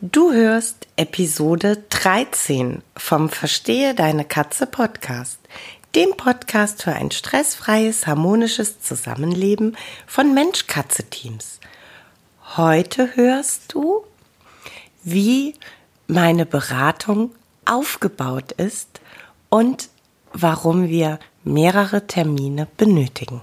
Du hörst Episode 13 vom Verstehe deine Katze Podcast, dem Podcast für ein stressfreies, harmonisches Zusammenleben von Mensch-Katze-Teams. Heute hörst du, wie meine Beratung aufgebaut ist und warum wir mehrere Termine benötigen.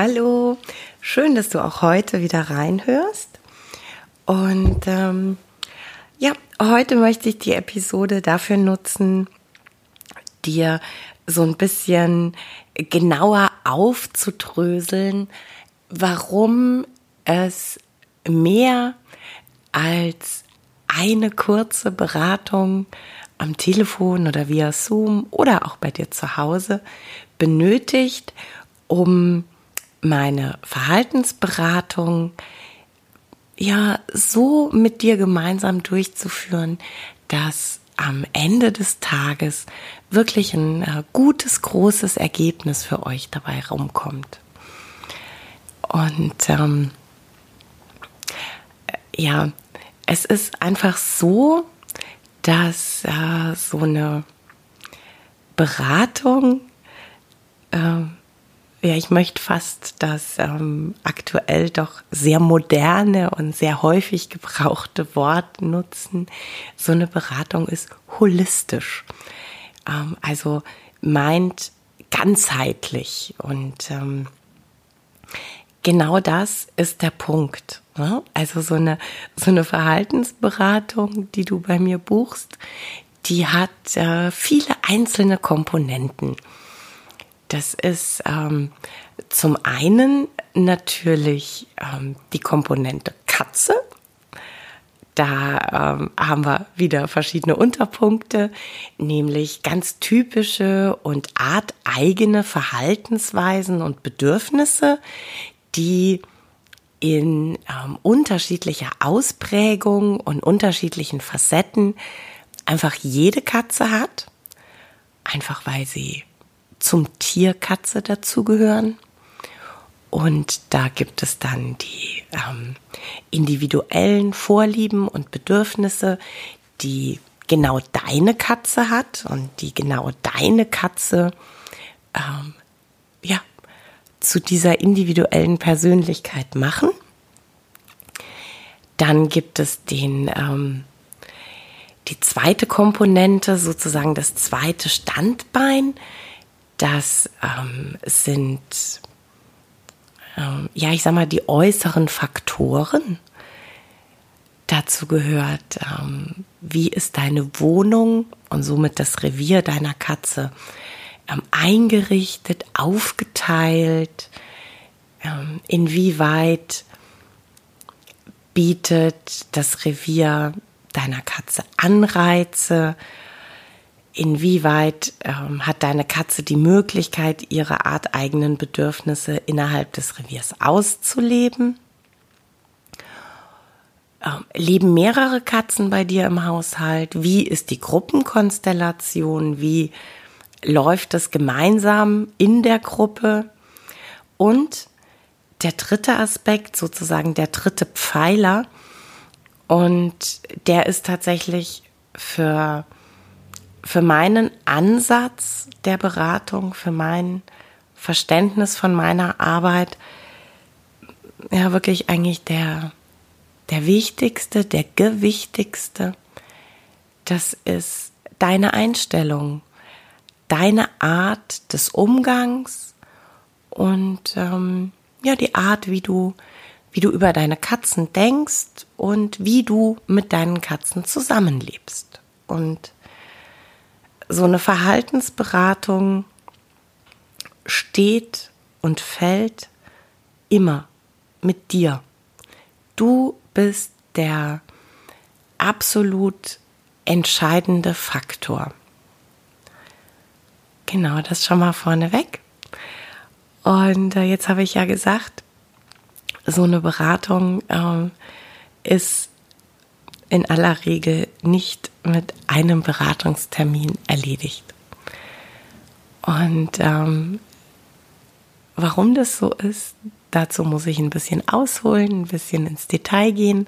Hallo, schön, dass du auch heute wieder reinhörst. Und ähm, ja, heute möchte ich die Episode dafür nutzen, dir so ein bisschen genauer aufzudröseln, warum es mehr als eine kurze Beratung am Telefon oder via Zoom oder auch bei dir zu Hause benötigt, um meine Verhaltensberatung ja so mit dir gemeinsam durchzuführen, dass am Ende des Tages wirklich ein äh, gutes, großes Ergebnis für euch dabei rumkommt. Und ähm, ja, es ist einfach so, dass äh, so eine Beratung äh, ja, ich möchte fast das ähm, aktuell doch sehr moderne und sehr häufig gebrauchte Wort nutzen. So eine Beratung ist holistisch. Ähm, also meint ganzheitlich und ähm, genau das ist der Punkt. Ne? Also so eine, so eine Verhaltensberatung, die du bei mir buchst, die hat äh, viele einzelne Komponenten. Das ist ähm, zum einen natürlich ähm, die Komponente Katze. Da ähm, haben wir wieder verschiedene Unterpunkte, nämlich ganz typische und arteigene Verhaltensweisen und Bedürfnisse, die in ähm, unterschiedlicher Ausprägung und unterschiedlichen Facetten einfach jede Katze hat, einfach weil sie zum Tierkatze dazugehören. Und da gibt es dann die ähm, individuellen Vorlieben und Bedürfnisse, die genau deine Katze hat und die genau deine Katze ähm, ja zu dieser individuellen Persönlichkeit machen. Dann gibt es den ähm, die zweite Komponente, sozusagen das zweite Standbein, das ähm, sind, ähm, ja, ich sag mal, die äußeren Faktoren. Dazu gehört, ähm, wie ist deine Wohnung und somit das Revier deiner Katze ähm, eingerichtet, aufgeteilt, ähm, inwieweit bietet das Revier deiner Katze Anreize, inwieweit ähm, hat deine Katze die Möglichkeit, ihre arteigenen Bedürfnisse innerhalb des Reviers auszuleben? Ähm, leben mehrere Katzen bei dir im Haushalt? Wie ist die Gruppenkonstellation? Wie läuft es gemeinsam in der Gruppe? Und der dritte Aspekt, sozusagen der dritte Pfeiler, und der ist tatsächlich für für meinen Ansatz der Beratung, für mein Verständnis von meiner Arbeit, ja wirklich eigentlich der, der wichtigste, der gewichtigste, das ist deine Einstellung, deine Art des Umgangs und ähm, ja die Art, wie du wie du über deine Katzen denkst und wie du mit deinen Katzen zusammenlebst. Und so eine Verhaltensberatung steht und fällt immer mit dir. Du bist der absolut entscheidende Faktor. Genau, das schon mal vorneweg. Und äh, jetzt habe ich ja gesagt, so eine Beratung ähm, ist in aller Regel nicht mit einem Beratungstermin erledigt. Und ähm, warum das so ist, dazu muss ich ein bisschen ausholen, ein bisschen ins Detail gehen.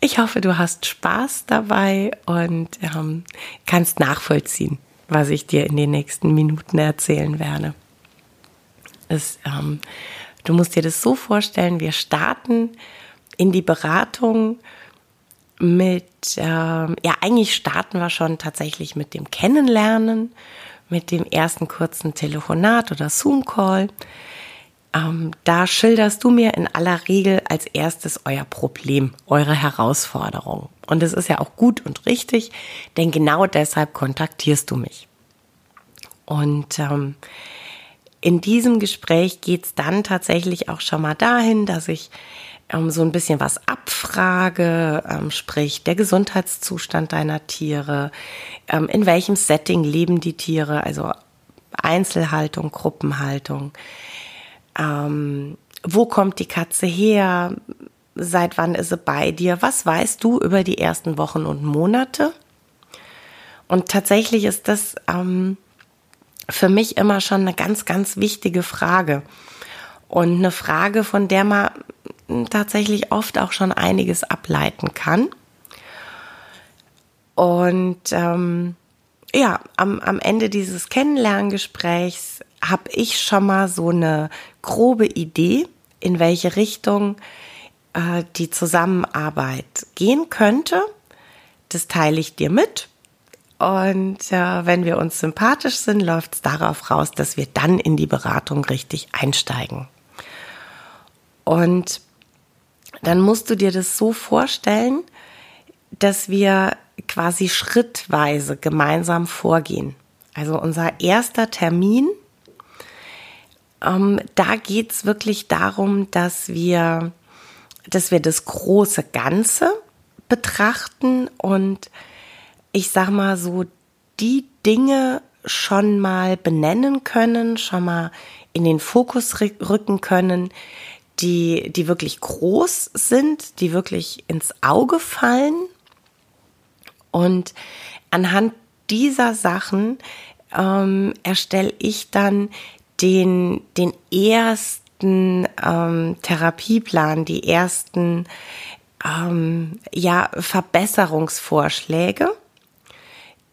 Ich hoffe, du hast Spaß dabei und ähm, kannst nachvollziehen, was ich dir in den nächsten Minuten erzählen werde. Es, ähm, du musst dir das so vorstellen, wir starten in die Beratung mit, ähm, ja, eigentlich starten wir schon tatsächlich mit dem Kennenlernen, mit dem ersten kurzen Telefonat oder Zoom-Call. Ähm, da schilderst du mir in aller Regel als erstes euer Problem, eure Herausforderung. Und das ist ja auch gut und richtig, denn genau deshalb kontaktierst du mich. Und ähm, in diesem Gespräch geht's dann tatsächlich auch schon mal dahin, dass ich ähm, so ein bisschen was abfrage, ähm, sprich der Gesundheitszustand deiner Tiere, ähm, in welchem Setting leben die Tiere, also Einzelhaltung, Gruppenhaltung ähm, wo kommt die Katze her? Seit wann ist sie bei dir? Was weißt du über die ersten Wochen und Monate? Und tatsächlich ist das ähm, für mich immer schon eine ganz, ganz wichtige Frage. Und eine Frage, von der man tatsächlich oft auch schon einiges ableiten kann. Und ähm, ja, am, am Ende dieses Kennenlerngesprächs habe ich schon mal so eine grobe Idee, in welche Richtung äh, die Zusammenarbeit gehen könnte. Das teile ich dir mit. Und äh, wenn wir uns sympathisch sind, läuft es darauf raus, dass wir dann in die Beratung richtig einsteigen. Und dann musst du dir das so vorstellen, dass wir quasi schrittweise gemeinsam vorgehen. Also unser erster Termin ähm, da geht es wirklich darum, dass wir, dass wir das große Ganze betrachten und ich sag mal so, die Dinge schon mal benennen können, schon mal in den Fokus rücken können, die, die wirklich groß sind, die wirklich ins Auge fallen. Und anhand dieser Sachen ähm, erstelle ich dann den, den ersten ähm, Therapieplan, die ersten ähm, ja, Verbesserungsvorschläge,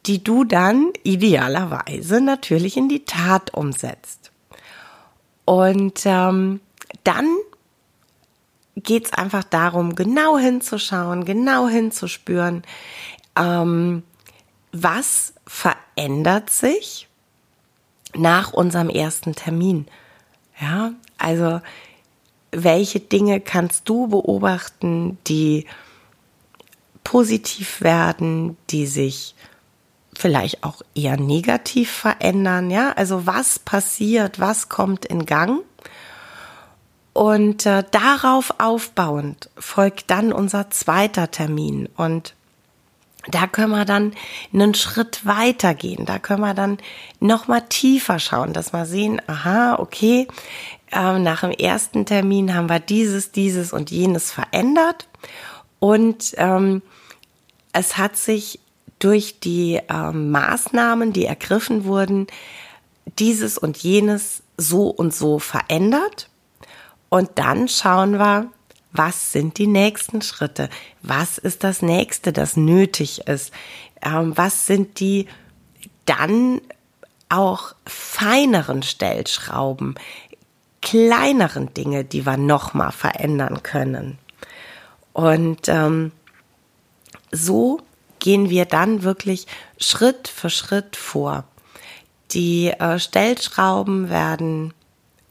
die du dann idealerweise natürlich in die Tat umsetzt. Und ähm, dann geht es einfach darum, genau hinzuschauen, genau hinzuspüren, ähm, was verändert sich nach unserem ersten Termin. Ja, also welche Dinge kannst du beobachten, die positiv werden, die sich vielleicht auch eher negativ verändern, ja? Also was passiert, was kommt in Gang? Und äh, darauf aufbauend folgt dann unser zweiter Termin und da können wir dann einen Schritt weiter gehen. Da können wir dann noch mal tiefer schauen, dass wir sehen, aha, okay, äh, nach dem ersten Termin haben wir dieses, dieses und jenes verändert und ähm, es hat sich durch die ähm, Maßnahmen, die ergriffen wurden, dieses und jenes so und so verändert. Und dann schauen wir, was sind die nächsten Schritte? Was ist das nächste, das nötig ist? Ähm, was sind die dann auch feineren Stellschrauben, kleineren Dinge, die wir nochmal verändern können? Und ähm, so gehen wir dann wirklich Schritt für Schritt vor. Die äh, Stellschrauben werden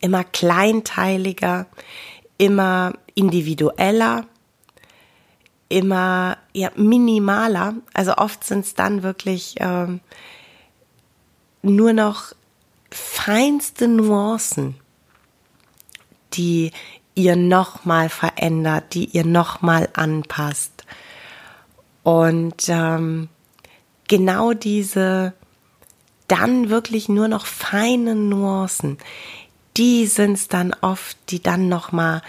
immer kleinteiliger, immer individueller, immer ja, minimaler. Also oft sind es dann wirklich ähm, nur noch feinste Nuancen, die ihr nochmal verändert, die ihr nochmal anpasst. Und ähm, genau diese dann wirklich nur noch feine Nuancen, die sind es dann oft, die dann nochmal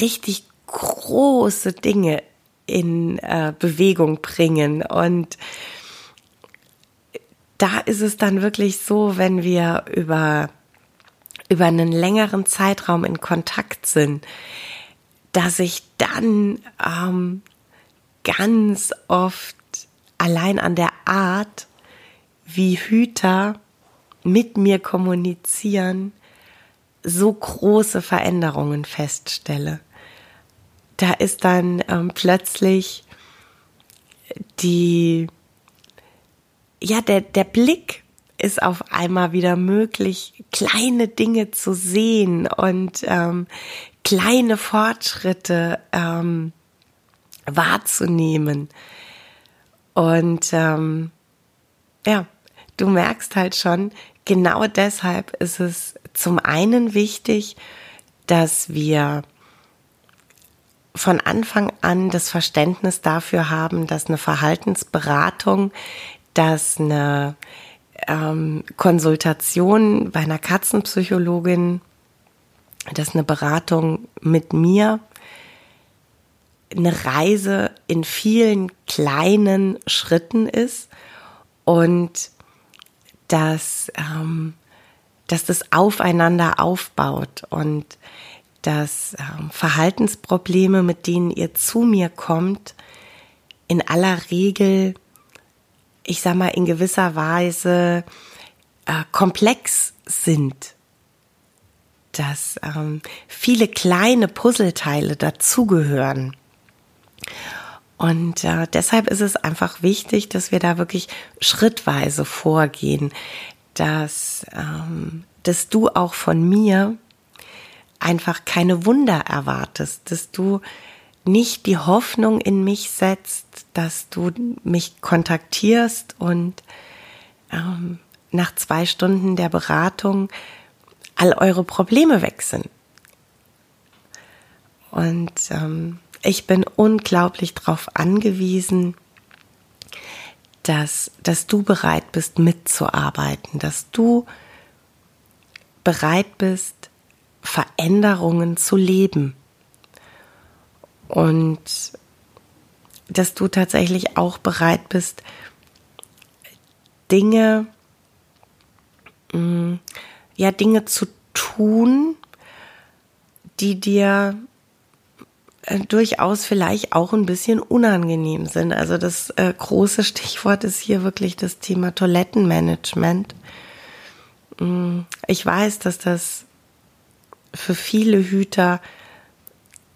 richtig große Dinge in äh, Bewegung bringen. Und da ist es dann wirklich so, wenn wir über, über einen längeren Zeitraum in Kontakt sind, dass ich dann ähm, ganz oft allein an der Art, wie Hüter mit mir kommunizieren, so große Veränderungen feststelle. Da ist dann ähm, plötzlich die, ja, der, der Blick ist auf einmal wieder möglich, kleine Dinge zu sehen und ähm, kleine Fortschritte ähm, wahrzunehmen. Und ähm, ja, du merkst halt schon, genau deshalb ist es zum einen wichtig, dass wir von Anfang an das Verständnis dafür haben, dass eine Verhaltensberatung, dass eine ähm, Konsultation bei einer Katzenpsychologin, dass eine Beratung mit mir eine Reise in vielen kleinen Schritten ist und dass, ähm, dass das aufeinander aufbaut und dass ähm, Verhaltensprobleme, mit denen ihr zu mir kommt, in aller Regel, ich sag mal, in gewisser Weise äh, komplex sind. Dass ähm, viele kleine Puzzleteile dazugehören. Und äh, deshalb ist es einfach wichtig, dass wir da wirklich schrittweise vorgehen, dass, ähm, dass du auch von mir einfach keine Wunder erwartest, dass du nicht die Hoffnung in mich setzt, dass du mich kontaktierst und ähm, nach zwei Stunden der Beratung all eure Probleme weg sind. Und ähm, ich bin unglaublich darauf angewiesen, dass, dass du bereit bist mitzuarbeiten, dass du bereit bist, Veränderungen zu leben. Und dass du tatsächlich auch bereit bist, Dinge, mm, ja, Dinge zu tun, die dir äh, durchaus vielleicht auch ein bisschen unangenehm sind. Also das äh, große Stichwort ist hier wirklich das Thema Toilettenmanagement. Mm, ich weiß, dass das für viele Hüter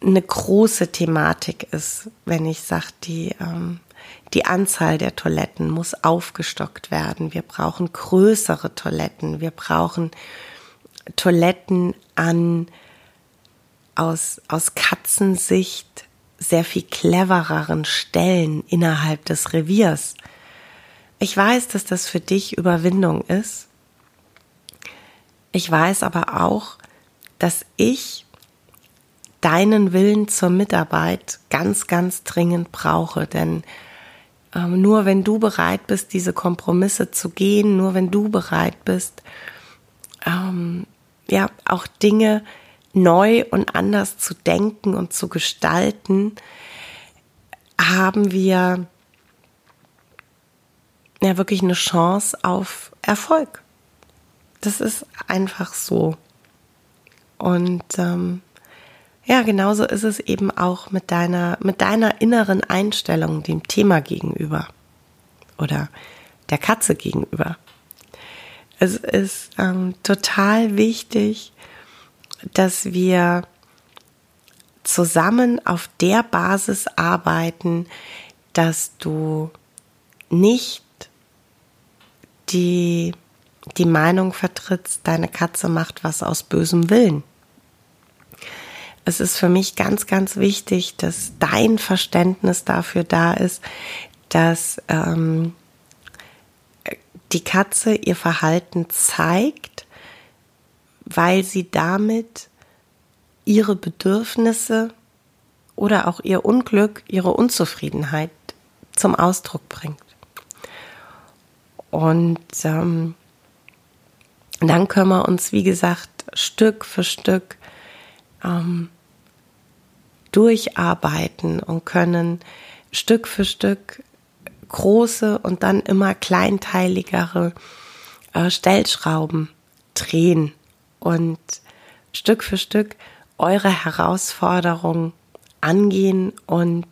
eine große Thematik ist, wenn ich sage, die, ähm, die Anzahl der Toiletten muss aufgestockt werden. Wir brauchen größere Toiletten. Wir brauchen Toiletten an aus, aus Katzensicht sehr viel clevereren Stellen innerhalb des Reviers. Ich weiß, dass das für dich Überwindung ist. Ich weiß aber auch, dass ich deinen Willen zur Mitarbeit ganz, ganz dringend brauche. Denn ähm, nur wenn du bereit bist, diese Kompromisse zu gehen, nur wenn du bereit bist, ähm, ja, auch Dinge neu und anders zu denken und zu gestalten, haben wir ja wirklich eine Chance auf Erfolg. Das ist einfach so. Und ähm, ja, genauso ist es eben auch mit deiner, mit deiner inneren Einstellung dem Thema gegenüber oder der Katze gegenüber. Es ist ähm, total wichtig, dass wir zusammen auf der Basis arbeiten, dass du nicht die, die Meinung vertrittst, deine Katze macht was aus bösem Willen. Es ist für mich ganz, ganz wichtig, dass dein Verständnis dafür da ist, dass ähm, die Katze ihr Verhalten zeigt, weil sie damit ihre Bedürfnisse oder auch ihr Unglück, ihre Unzufriedenheit zum Ausdruck bringt. Und ähm, dann können wir uns, wie gesagt, Stück für Stück ähm, durcharbeiten und können Stück für Stück große und dann immer kleinteiligere äh, Stellschrauben drehen und Stück für Stück eure Herausforderungen angehen und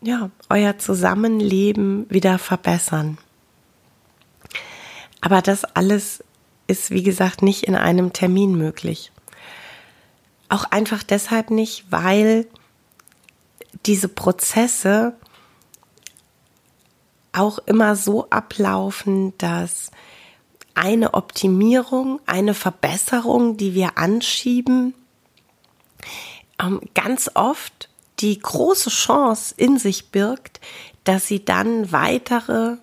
ja, euer Zusammenleben wieder verbessern. Aber das alles ist, wie gesagt, nicht in einem Termin möglich. Auch einfach deshalb nicht, weil diese Prozesse auch immer so ablaufen, dass eine Optimierung, eine Verbesserung, die wir anschieben, ähm, ganz oft die große Chance in sich birgt, dass sie dann weitere,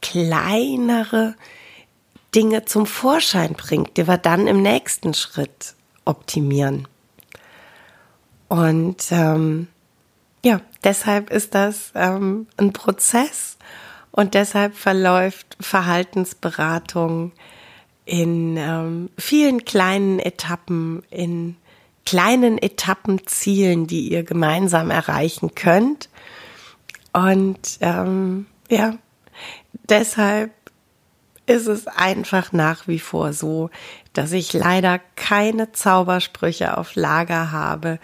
kleinere Dinge zum Vorschein bringt, die wir dann im nächsten Schritt optimieren. Und ähm, ja, deshalb ist das ähm, ein Prozess und deshalb verläuft Verhaltensberatung in ähm, vielen kleinen Etappen, in kleinen Etappenzielen, die ihr gemeinsam erreichen könnt. Und ähm, ja, deshalb ist es einfach nach wie vor so, dass ich leider keine Zaubersprüche auf Lager habe,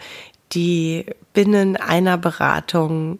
die binnen einer Beratung